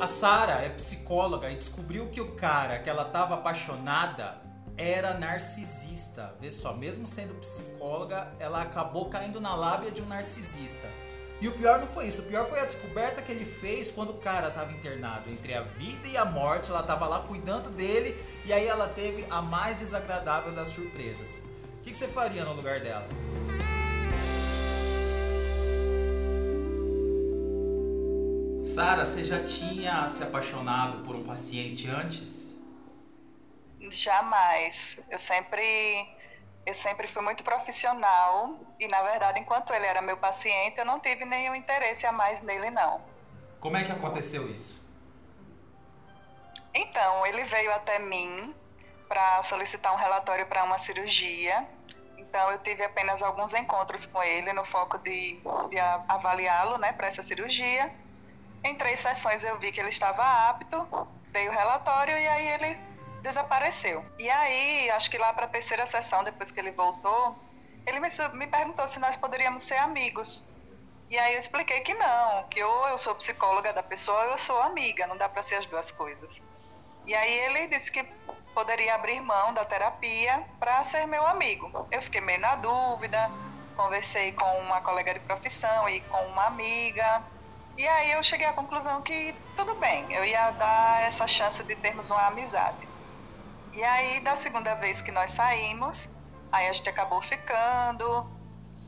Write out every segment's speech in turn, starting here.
A Sara é psicóloga e descobriu que o cara que ela tava apaixonada era narcisista. Vê só, mesmo sendo psicóloga, ela acabou caindo na lábia de um narcisista. E o pior não foi isso, o pior foi a descoberta que ele fez quando o cara estava internado. Entre a vida e a morte, ela estava lá cuidando dele e aí ela teve a mais desagradável das surpresas. O que, que você faria no lugar dela? Sara, você já tinha se apaixonado por um paciente antes? Jamais. Eu sempre eu sempre fui muito profissional e, na verdade, enquanto ele era meu paciente, eu não tive nenhum interesse a mais nele, não. Como é que aconteceu isso? Então, ele veio até mim para solicitar um relatório para uma cirurgia. Então, eu tive apenas alguns encontros com ele no foco de, de avaliá-lo né, para essa cirurgia. Em três sessões, eu vi que ele estava apto, dei o relatório e aí ele desapareceu. E aí, acho que lá para a terceira sessão, depois que ele voltou, ele me, me perguntou se nós poderíamos ser amigos. E aí eu expliquei que não, que ou eu sou psicóloga da pessoa ou eu sou amiga, não dá para ser as duas coisas. E aí ele disse que poderia abrir mão da terapia para ser meu amigo. Eu fiquei meio na dúvida, conversei com uma colega de profissão e com uma amiga. E aí eu cheguei à conclusão que tudo bem, eu ia dar essa chance de termos uma amizade. E aí, da segunda vez que nós saímos, aí a gente acabou ficando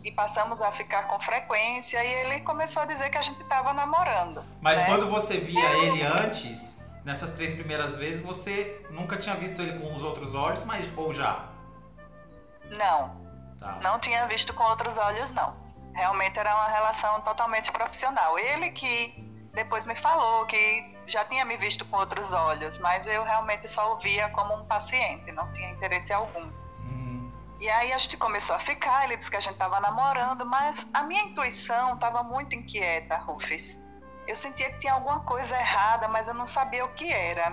e passamos a ficar com frequência e ele começou a dizer que a gente estava namorando. Mas né? quando você via é. ele antes, nessas três primeiras vezes, você nunca tinha visto ele com os outros olhos, mas ou já? Não. Tá. Não tinha visto com outros olhos, não. Realmente era uma relação totalmente profissional. Ele que depois me falou que já tinha me visto com outros olhos, mas eu realmente só o via como um paciente, não tinha interesse algum. Uhum. E aí a gente começou a ficar, ele disse que a gente estava namorando, mas a minha intuição estava muito inquieta, Rufus. Eu sentia que tinha alguma coisa errada, mas eu não sabia o que era.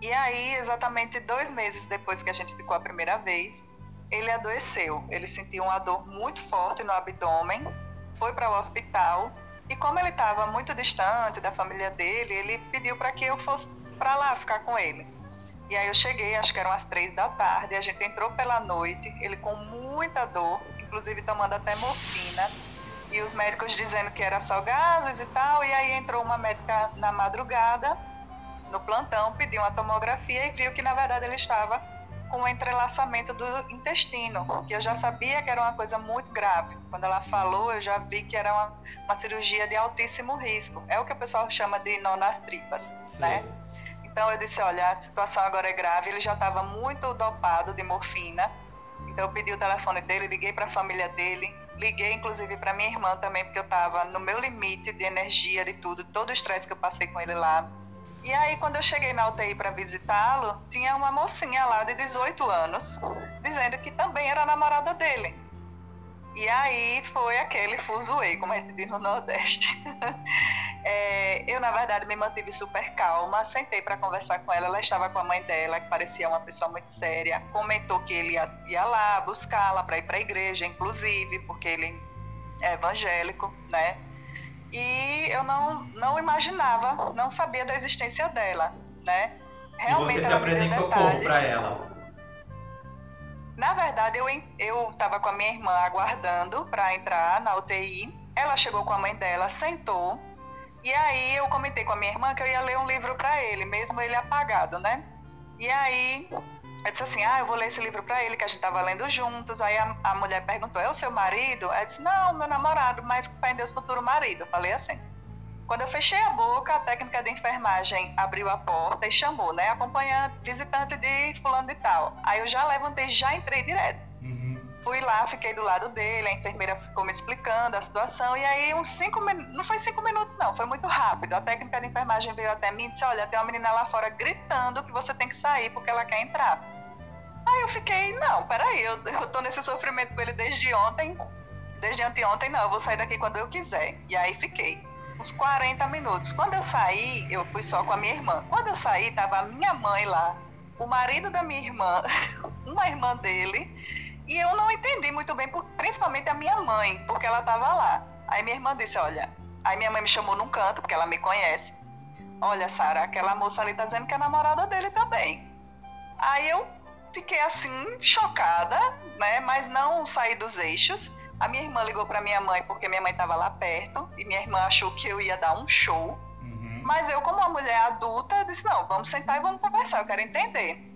E aí, exatamente dois meses depois que a gente ficou a primeira vez, ele adoeceu. Ele sentiu uma dor muito forte no abdômen, foi para o hospital e como ele estava muito distante da família dele, ele pediu para que eu fosse para lá ficar com ele. E aí eu cheguei, acho que eram as três da tarde, a gente entrou pela noite, ele com muita dor, inclusive tomando até morfina, e os médicos dizendo que era só gases e tal, e aí entrou uma médica na madrugada, no plantão, pediu uma tomografia e viu que na verdade ele estava com o entrelaçamento do intestino, que eu já sabia que era uma coisa muito grave. Quando ela falou, eu já vi que era uma, uma cirurgia de altíssimo risco. É o que o pessoal chama de nó nas tripas, Sim. né? Então eu disse, olha, a situação agora é grave, ele já estava muito dopado de morfina. Então eu pedi o telefone dele, liguei para a família dele, liguei inclusive para minha irmã também, porque eu estava no meu limite de energia, de tudo, todo o estresse que eu passei com ele lá. E aí, quando eu cheguei na UTI para visitá-lo, tinha uma mocinha lá de 18 anos, dizendo que também era namorada dele. E aí foi aquele fuzuei, como a gente diz no Nordeste. é, eu, na verdade, me mantive super calma, sentei para conversar com ela. Ela estava com a mãe dela, que parecia uma pessoa muito séria. Comentou que ele ia, ia lá buscá-la para ir para a igreja, inclusive, porque ele é evangélico, né? E eu não, não imaginava, não sabia da existência dela, né? Realmente e você se apresentou como para ela? Na verdade, eu eu estava com a minha irmã aguardando para entrar na UTI. Ela chegou com a mãe dela, sentou. E aí eu comentei com a minha irmã que eu ia ler um livro para ele, mesmo ele apagado, né? E aí eu disse assim, ah, eu vou ler esse livro para ele, que a gente estava lendo juntos. Aí a, a, mulher perguntou, é o seu marido? Aí eu disse, não, meu namorado, mas pai em Deus, futuro marido. Eu falei assim. Quando eu fechei a boca, a técnica de enfermagem abriu a porta e chamou, né? Acompanhante, visitante de fulano de tal. Aí eu já levantei, já entrei direto. Fui lá, fiquei do lado dele, a enfermeira ficou me explicando a situação. E aí, uns cinco minutos, não foi cinco minutos, não, foi muito rápido. A técnica de enfermagem veio até mim e disse: Olha, tem uma menina lá fora gritando que você tem que sair porque ela quer entrar. Aí eu fiquei, não, peraí, eu, eu tô nesse sofrimento com ele desde ontem, desde anteontem, não, eu vou sair daqui quando eu quiser. E aí fiquei uns 40 minutos. Quando eu saí, eu fui só com a minha irmã. Quando eu saí, tava a minha mãe lá, o marido da minha irmã, uma irmã dele, e eu não entendi muito bem, principalmente a minha mãe, porque ela tava lá. Aí minha irmã disse, olha, aí minha mãe me chamou num canto, porque ela me conhece. Olha, Sara, aquela moça ali tá dizendo que é namorada dele também. Aí eu fiquei assim, chocada, né? Mas não saí dos eixos. A minha irmã ligou para minha mãe porque minha mãe estava lá perto e minha irmã achou que eu ia dar um show. Uhum. Mas eu, como uma mulher adulta, disse: não, vamos sentar e vamos conversar, eu quero entender.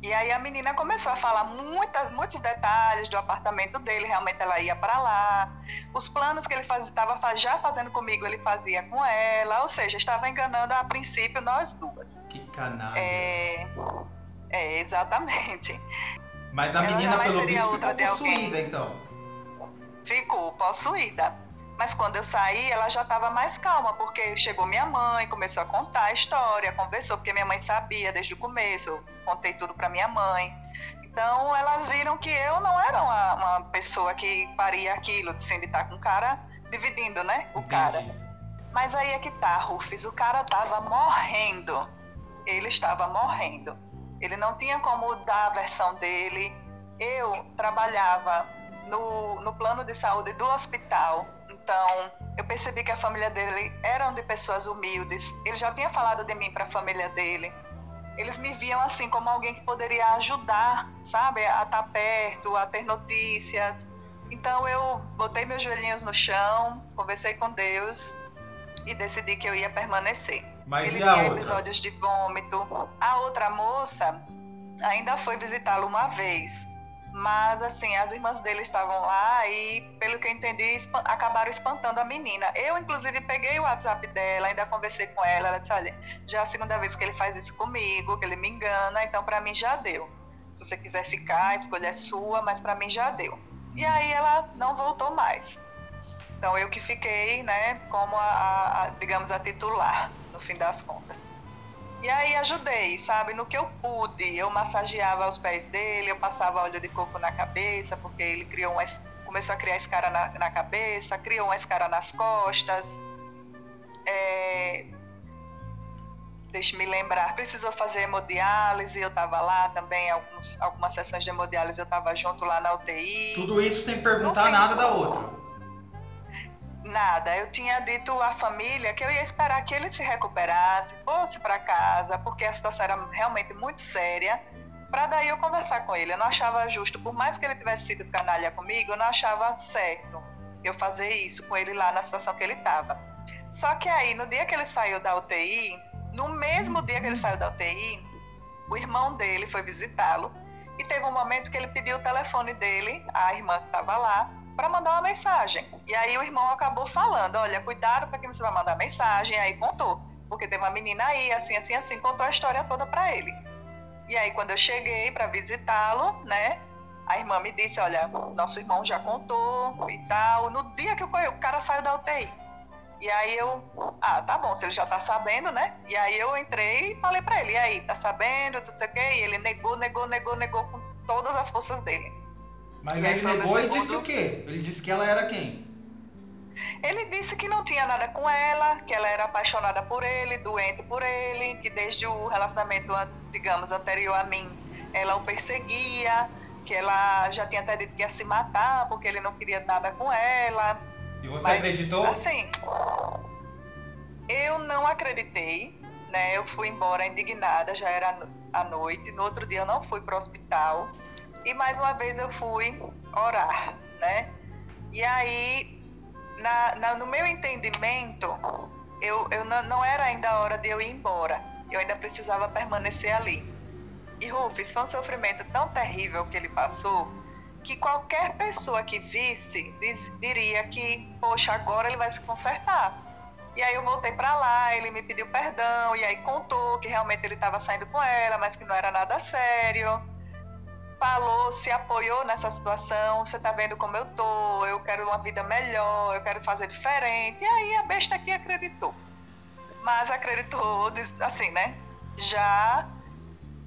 E aí a menina começou a falar muitas, muitos detalhes do apartamento dele, realmente ela ia para lá. Os planos que ele estava já fazendo comigo, ele fazia com ela, ou seja, estava enganando a princípio nós duas. Que canalha. É, é exatamente. Mas a menina, pelo visto, ficou possuída, então. Ficou possuída. Mas quando eu saí, ela já estava mais calma, porque chegou minha mãe, começou a contar a história, conversou, porque minha mãe sabia desde o começo, eu contei tudo para minha mãe. Então elas viram que eu não era uma, uma pessoa que faria aquilo, assim, de estar com o cara dividindo, né? O Entendi. cara. Mas aí é que tá, Rufus, o cara tava morrendo. Ele estava morrendo. Ele não tinha como dar a versão dele. Eu trabalhava no, no plano de saúde do hospital então, eu percebi que a família dele eram de pessoas humildes. Ele já tinha falado de mim para a família dele. Eles me viam assim como alguém que poderia ajudar, sabe, a estar perto, a ter notícias. Então eu botei meus joelhinhos no chão, conversei com Deus e decidi que eu ia permanecer. Mas Ele e a outra? episódios de vômito. A outra moça ainda foi visitá-lo uma vez. Mas, assim, as irmãs dele estavam lá e, pelo que eu entendi, acabaram espantando a menina. Eu, inclusive, peguei o WhatsApp dela, ainda conversei com ela. Ela disse: Olha, já é a segunda vez que ele faz isso comigo, que ele me engana, então para mim já deu. Se você quiser ficar, a escolha é sua, mas para mim já deu. E aí ela não voltou mais. Então eu que fiquei, né, como a, a digamos, a titular, no fim das contas. E aí ajudei, sabe? No que eu pude, eu massageava os pés dele, eu passava óleo de coco na cabeça, porque ele criou uma, começou a criar escara na, na cabeça, criou uma escara nas costas. É, Deixe-me lembrar, precisou fazer hemodiálise, eu estava lá também, alguns, algumas sessões de hemodiálise eu estava junto lá na UTI. Tudo isso sem perguntar nada da outra. Nada. Eu tinha dito à família que eu ia esperar que ele se recuperasse, fosse para casa, porque a situação era realmente muito séria, para daí eu conversar com ele. Eu não achava justo, por mais que ele tivesse sido canalha comigo, eu não achava certo eu fazer isso com ele lá na situação que ele estava. Só que aí, no dia que ele saiu da UTI, no mesmo dia que ele saiu da UTI, o irmão dele foi visitá-lo e teve um momento que ele pediu o telefone dele, a irmã que estava lá, para mandar uma mensagem. E aí o irmão acabou falando: olha, cuidado para quem você vai mandar mensagem. Aí contou, porque tem uma menina aí, assim, assim, assim, contou a história toda para ele. E aí quando eu cheguei para visitá-lo, né? A irmã me disse: olha, nosso irmão já contou e tal. No dia que o cara saiu da UTI. E aí eu, ah, tá bom, se ele já tá sabendo, né? E aí eu entrei e falei para ele, e aí, tá sabendo, tudo isso aqui? E ele negou, negou, negou, negou com todas as forças dele. Mas aí ele negou e disse o quê? Ele disse que ela era quem? Ele disse que não tinha nada com ela, que ela era apaixonada por ele, doente por ele, que desde o relacionamento, digamos, anterior a mim, ela o perseguia, que ela já tinha até dito que ia se matar porque ele não queria nada com ela. E você Mas, acreditou? Assim, eu não acreditei, né? Eu fui embora indignada, já era à noite. No outro dia eu não fui para o hospital. E mais uma vez eu fui orar, né? E aí, na, na, no meu entendimento, eu, eu não, não era ainda a hora de eu ir embora. Eu ainda precisava permanecer ali. E Rufus, foi um sofrimento tão terrível que ele passou que qualquer pessoa que visse diz, diria que, poxa, agora ele vai se consertar. E aí eu voltei para lá, ele me pediu perdão e aí contou que realmente ele estava saindo com ela, mas que não era nada sério falou, se apoiou nessa situação, você tá vendo como eu tô, eu quero uma vida melhor, eu quero fazer diferente. E aí a besta aqui acreditou. Mas acreditou, assim, né? Já,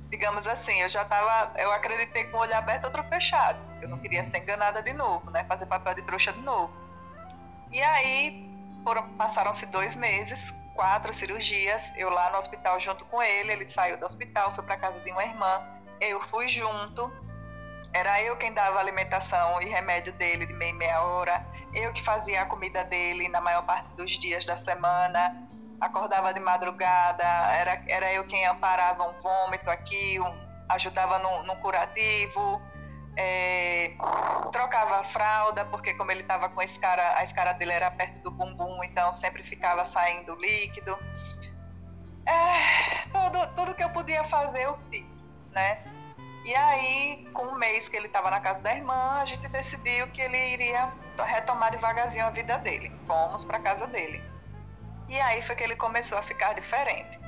digamos assim, eu já tava, eu acreditei com o olho aberto, outro fechado. Eu não queria ser enganada de novo, né? Fazer papel de trouxa de novo. E aí, passaram-se dois meses, quatro cirurgias, eu lá no hospital junto com ele, ele saiu do hospital, foi para casa de uma irmã, eu fui junto, era eu quem dava alimentação e remédio dele de meia meia hora, eu que fazia a comida dele na maior parte dos dias da semana. acordava de madrugada, era, era eu quem amparava um vômito aqui, um, ajudava no, no curativo, é, trocava a fralda, porque como ele estava com a escara, a escara dele era perto do bumbum, então sempre ficava saindo líquido. É, tudo, tudo que eu podia fazer eu fiz, né? E aí, com um mês que ele estava na casa da irmã, a gente decidiu que ele iria retomar devagarzinho a vida dele. Fomos para casa dele. E aí foi que ele começou a ficar diferente,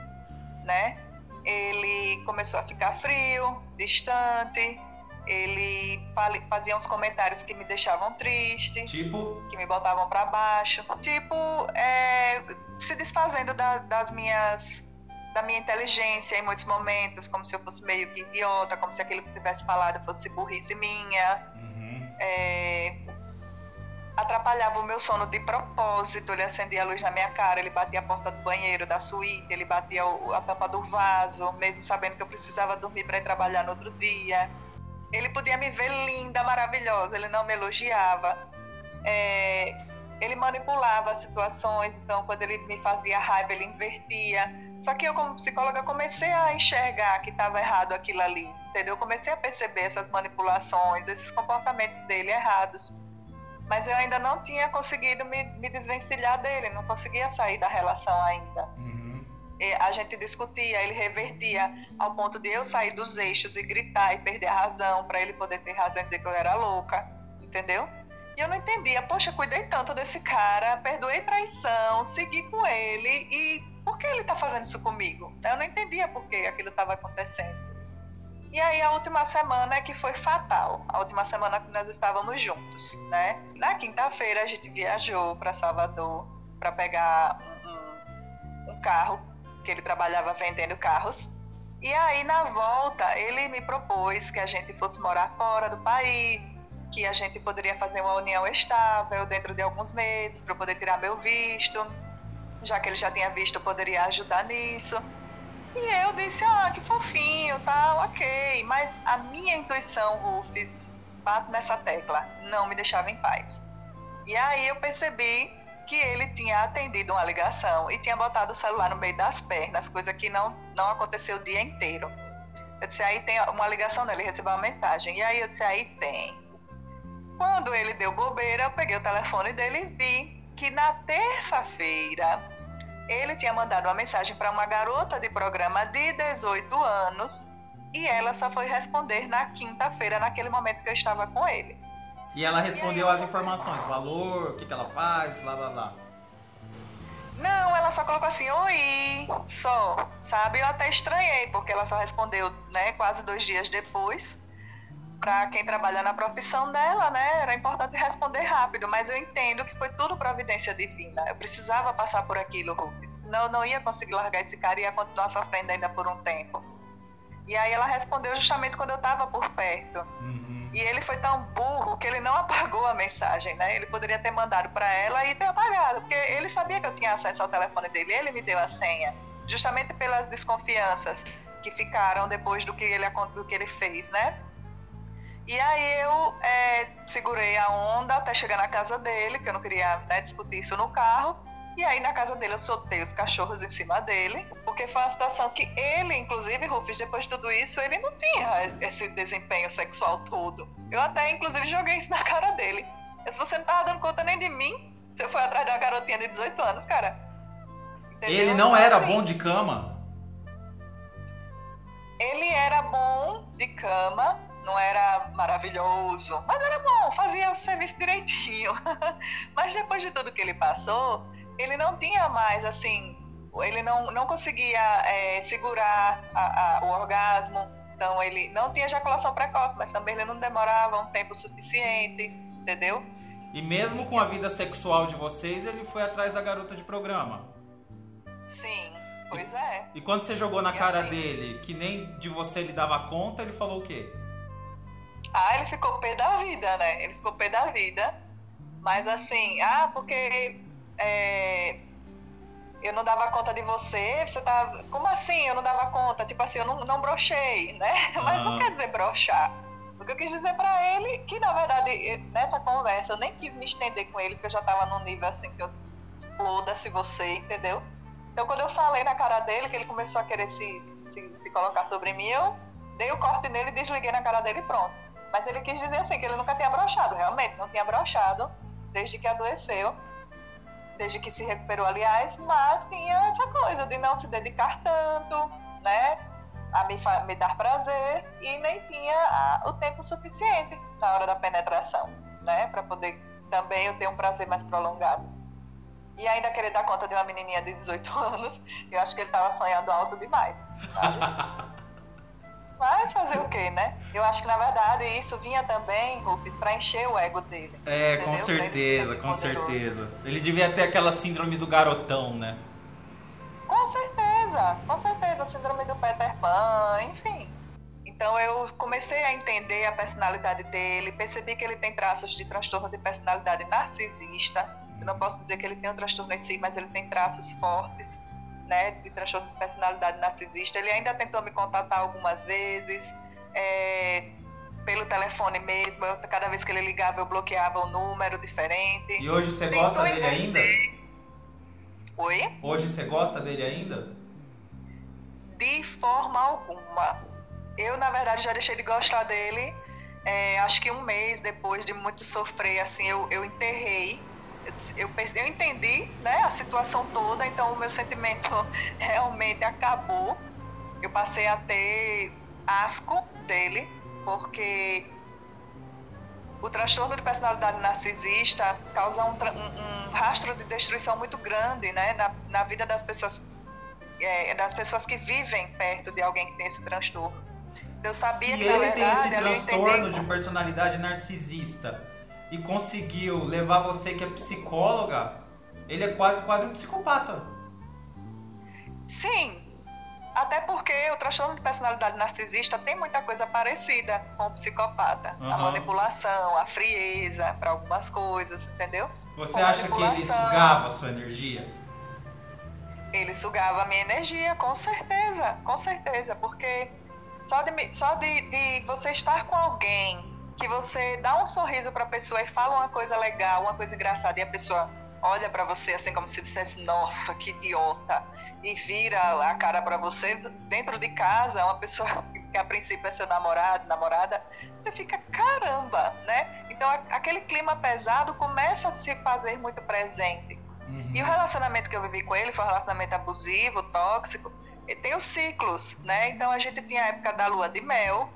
né? Ele começou a ficar frio, distante, ele fazia uns comentários que me deixavam triste, tipo, que me botavam para baixo, tipo, é, se desfazendo da, das minhas da minha inteligência em muitos momentos, como se eu fosse meio que idiota, como se aquilo que tivesse falado fosse burrice minha. Uhum. É, atrapalhava o meu sono de propósito, ele acendia a luz na minha cara, ele batia a porta do banheiro, da suíte, ele batia a tampa do vaso, mesmo sabendo que eu precisava dormir para ir trabalhar no outro dia. Ele podia me ver linda, maravilhosa, ele não me elogiava. É, ele manipulava as situações, então quando ele me fazia raiva, ele invertia. Só que eu, como psicóloga, comecei a enxergar que estava errado aquilo ali, entendeu? Eu comecei a perceber essas manipulações, esses comportamentos dele errados. Mas eu ainda não tinha conseguido me, me desvencilhar dele, não conseguia sair da relação ainda. Uhum. a gente discutia, ele revertia ao ponto de eu sair dos eixos e gritar e perder a razão, para ele poder ter razão e dizer que eu era louca, entendeu? E eu não entendia, poxa, cuidei tanto desse cara, perdoei traição, segui com ele e por que ele está fazendo isso comigo? Eu não entendia por que aquilo estava acontecendo. E aí a última semana é que foi fatal, a última semana que nós estávamos juntos, né? Na quinta-feira a gente viajou para Salvador para pegar um, um, um carro que ele trabalhava vendendo carros. E aí na volta ele me propôs que a gente fosse morar fora do país, que a gente poderia fazer uma união estável dentro de alguns meses para poder tirar meu visto, já que ele já tinha visto, poderia ajudar nisso. E eu disse, ah, que fofinho, tal, ok. Mas a minha intuição, Rufus, bate nessa tecla, não me deixava em paz. E aí eu percebi que ele tinha atendido uma ligação e tinha botado o celular no meio das pernas, coisa que não, não aconteceu o dia inteiro. Eu disse, aí tem uma ligação dele, recebeu uma mensagem. E aí eu disse, aí tem. Quando ele deu bobeira, eu peguei o telefone dele e vi que na terça-feira ele tinha mandado uma mensagem para uma garota de programa de 18 anos e ela só foi responder na quinta-feira, naquele momento que eu estava com ele. E ela respondeu e aí, as informações, valor, o que, que ela faz, blá blá blá. Não, ela só colocou assim, oi, só, sabe? Eu até estranhei, porque ela só respondeu, né, quase dois dias depois para quem trabalha na profissão dela, né, era importante responder rápido, mas eu entendo que foi tudo providência divina. Eu precisava passar por aquilo, Rufus. Senão eu não ia conseguir largar esse cara e ia continuar sofrendo ainda por um tempo. E aí ela respondeu justamente quando eu estava por perto. Uhum. E ele foi tão burro que ele não apagou a mensagem, né? Ele poderia ter mandado para ela e ter apagado, porque ele sabia que eu tinha acesso ao telefone dele, ele me deu a senha, justamente pelas desconfianças que ficaram depois do que ele, do que ele fez, né? E aí eu é, segurei a onda até chegar na casa dele, que eu não queria né, discutir isso no carro. E aí na casa dele eu soltei os cachorros em cima dele, porque foi uma situação que ele, inclusive, Rufus, depois de tudo isso, ele não tinha esse desempenho sexual todo. Eu até, inclusive, joguei isso na cara dele. Mas você não tava dando conta nem de mim, você foi atrás de uma garotinha de 18 anos, cara. Entendeu? Ele não era assim, bom de cama? Ele era bom de cama, não era maravilhoso, mas era bom, fazia o serviço direitinho. mas depois de tudo que ele passou, ele não tinha mais, assim, ele não, não conseguia é, segurar a, a, o orgasmo, então ele não tinha ejaculação precoce, mas também ele não demorava um tempo suficiente, entendeu? E mesmo com a vida sexual de vocês, ele foi atrás da garota de programa? Sim, pois é. E quando você jogou na e cara assim, dele, que nem de você ele dava conta, ele falou o quê? Ah, ele ficou pé da vida, né? Ele ficou pé da vida. Mas assim, ah, porque é, eu não dava conta de você, você tá. Como assim eu não dava conta? Tipo assim, eu não, não brochei, né? Mas não quer dizer brochar. O que eu quis dizer pra ele, que na verdade, nessa conversa, eu nem quis me estender com ele, porque eu já tava num nível assim que eu exploda-se você, entendeu? Então, quando eu falei na cara dele, que ele começou a querer se, se, se colocar sobre mim, eu dei o corte nele, desliguei na cara dele e pronto. Mas ele quis dizer assim, que ele nunca tinha brochado, realmente, não tinha brochado desde que adoeceu, desde que se recuperou, aliás, mas tinha essa coisa de não se dedicar tanto, né, a me, me dar prazer e nem tinha a, o tempo suficiente na hora da penetração, né, para poder também eu ter um prazer mais prolongado. E ainda querer dar conta de uma menininha de 18 anos, eu acho que ele estava sonhando alto demais, sabe? Mas fazer o quê, né? Eu acho que na verdade isso vinha também, Rufus, para encher o ego dele. É, entendeu? com certeza, com certeza. Ele devia ter aquela síndrome do garotão, né? Com certeza, com certeza, síndrome do Peter Pan, enfim. Então eu comecei a entender a personalidade dele, percebi que ele tem traços de transtorno de personalidade narcisista. Eu não posso dizer que ele tem um transtorno em si, mas ele tem traços fortes né, de transtorno de personalidade narcisista. Ele ainda tentou me contatar algumas vezes, é, pelo telefone mesmo. Eu, cada vez que ele ligava, eu bloqueava um número diferente. E hoje você Tentou gosta dele ainda? Oi? Hoje você gosta dele ainda? De forma alguma. Eu, na verdade, já deixei de gostar dele. É, acho que um mês depois de muito sofrer, assim, eu, eu enterrei eu, eu entendi né, a situação toda, então o meu sentimento realmente acabou. Eu passei a ter asco dele, porque o transtorno de personalidade narcisista causa um, um, um rastro de destruição muito grande né, na, na vida das pessoas, é, das pessoas que vivem perto de alguém que tem esse transtorno. Eu sabia Se que, ele verdade, tem esse transtorno de personalidade narcisista e conseguiu levar você que é psicóloga, ele é quase quase um psicopata. Sim. Até porque o transtorno de personalidade narcisista tem muita coisa parecida com o psicopata. Uhum. A manipulação, a frieza para algumas coisas, entendeu? Você com acha que ele sugava a sua energia? Ele sugava a minha energia, com certeza, com certeza, porque só de, só de, de você estar com alguém que você dá um sorriso para a pessoa e fala uma coisa legal, uma coisa engraçada e a pessoa olha para você assim como se dissesse nossa que idiota e vira a cara para você dentro de casa uma pessoa que a princípio é seu namorado namorada você fica caramba né? Então aquele clima pesado começa a se fazer muito presente. Uhum. e o relacionamento que eu vivi com ele foi um relacionamento abusivo tóxico e tem os ciclos né? Então a gente tinha a época da lua de mel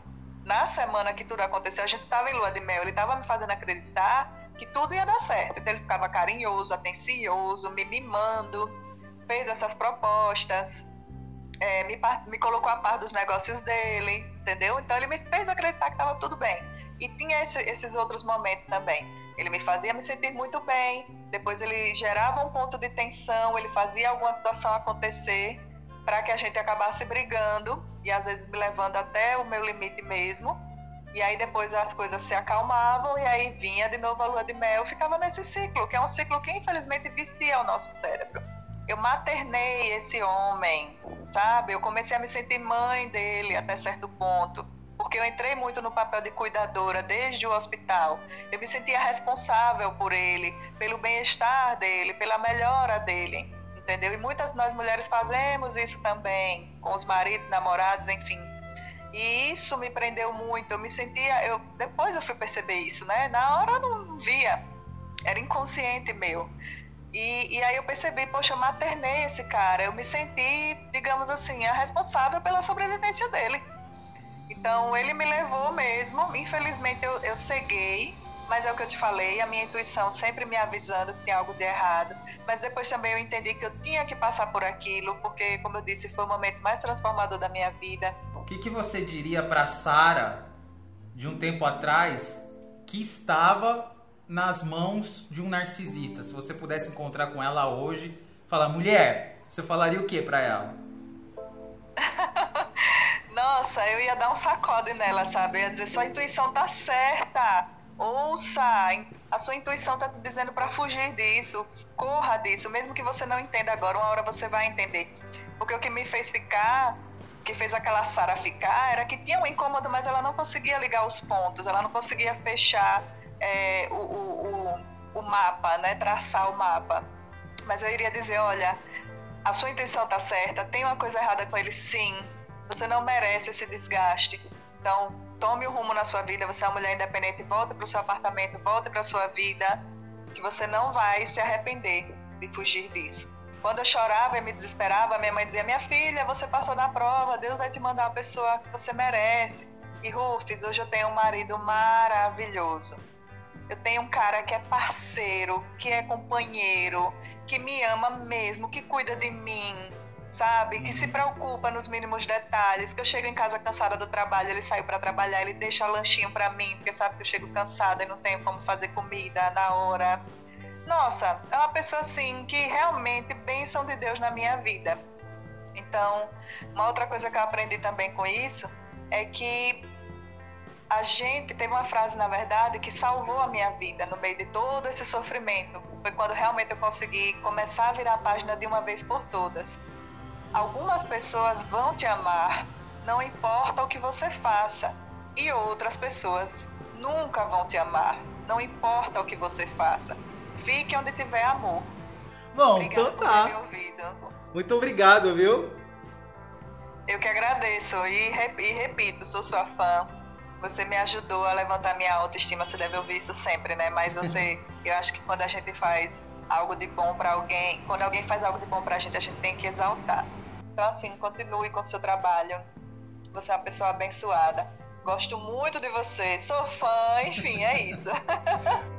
na semana que tudo aconteceu, a gente estava em lua de mel, ele estava me fazendo acreditar que tudo ia dar certo. Então ele ficava carinhoso, atencioso, me mimando, fez essas propostas, é, me, me colocou a par dos negócios dele, entendeu? Então ele me fez acreditar que estava tudo bem. E tinha esse, esses outros momentos também. Ele me fazia me sentir muito bem, depois ele gerava um ponto de tensão, ele fazia alguma situação acontecer para que a gente acabasse brigando e às vezes me levando até o meu limite mesmo. E aí depois as coisas se acalmavam e aí vinha de novo a lua de mel, ficava nesse ciclo, que é um ciclo que infelizmente vicia o nosso cérebro. Eu maternei esse homem, sabe? Eu comecei a me sentir mãe dele até certo ponto, porque eu entrei muito no papel de cuidadora desde o hospital. Eu me sentia responsável por ele, pelo bem-estar dele, pela melhora dele entendeu? E muitas nós mulheres fazemos isso também, com os maridos, namorados, enfim. E isso me prendeu muito. Eu me sentia, eu depois eu fui perceber isso, né? Na hora eu não via, era inconsciente meu. E, e aí eu percebi, poxa, eu maternei esse cara. Eu me senti, digamos assim, a responsável pela sobrevivência dele. Então ele me levou mesmo. Infelizmente eu, eu ceguei mas é o que eu te falei, a minha intuição sempre me avisando que tem algo de errado. Mas depois também eu entendi que eu tinha que passar por aquilo, porque, como eu disse, foi o momento mais transformador da minha vida. O que, que você diria para Sara de um tempo atrás que estava nas mãos de um narcisista? Se você pudesse encontrar com ela hoje, falar, mulher, você falaria o que para ela? Nossa, eu ia dar um sacode nela, sabe? Eu ia dizer, sua intuição tá certa ouça, a sua intuição está dizendo para fugir disso, corra disso, mesmo que você não entenda agora, uma hora você vai entender. Porque o que me fez ficar, que fez aquela Sara ficar, era que tinha um incômodo, mas ela não conseguia ligar os pontos, ela não conseguia fechar é, o, o, o, o mapa, né, traçar o mapa. Mas eu iria dizer, olha, a sua intenção está certa, tem uma coisa errada com ele, sim. Você não merece esse desgaste. Então, tome o rumo na sua vida. Você é uma mulher independente, volte para o seu apartamento, volte para a sua vida, que você não vai se arrepender de fugir disso. Quando eu chorava e me desesperava, minha mãe dizia: Minha filha, você passou na prova, Deus vai te mandar uma pessoa que você merece. E Rufus, hoje eu tenho um marido maravilhoso. Eu tenho um cara que é parceiro, que é companheiro, que me ama mesmo, que cuida de mim, sabe? Que se preocupa nos mínimos detalhes. Que eu chego em casa cansada do trabalho, ele saiu para trabalhar, ele deixa lanchinho para mim, porque sabe que eu chego cansada e não tenho como fazer comida na hora. Nossa, é uma pessoa assim que realmente bênção de Deus na minha vida. Então, uma outra coisa que eu aprendi também com isso é que a gente teve uma frase, na verdade, que salvou a minha vida no meio de todo esse sofrimento. Foi quando realmente eu consegui começar a virar a página de uma vez por todas. Algumas pessoas vão te amar, não importa o que você faça, e outras pessoas nunca vão te amar, não importa o que você faça. Fique onde tiver amor. Bom, Obrigada então tá. Muito obrigado, viu? Eu que agradeço e, e repito, sou sua fã você me ajudou a levantar minha autoestima, você deve ouvir isso sempre, né? Mas você, eu acho que quando a gente faz algo de bom para alguém, quando alguém faz algo de bom para a gente, a gente tem que exaltar. Então, assim, continue com o seu trabalho. Você é uma pessoa abençoada. Gosto muito de você, sou fã, enfim, é isso.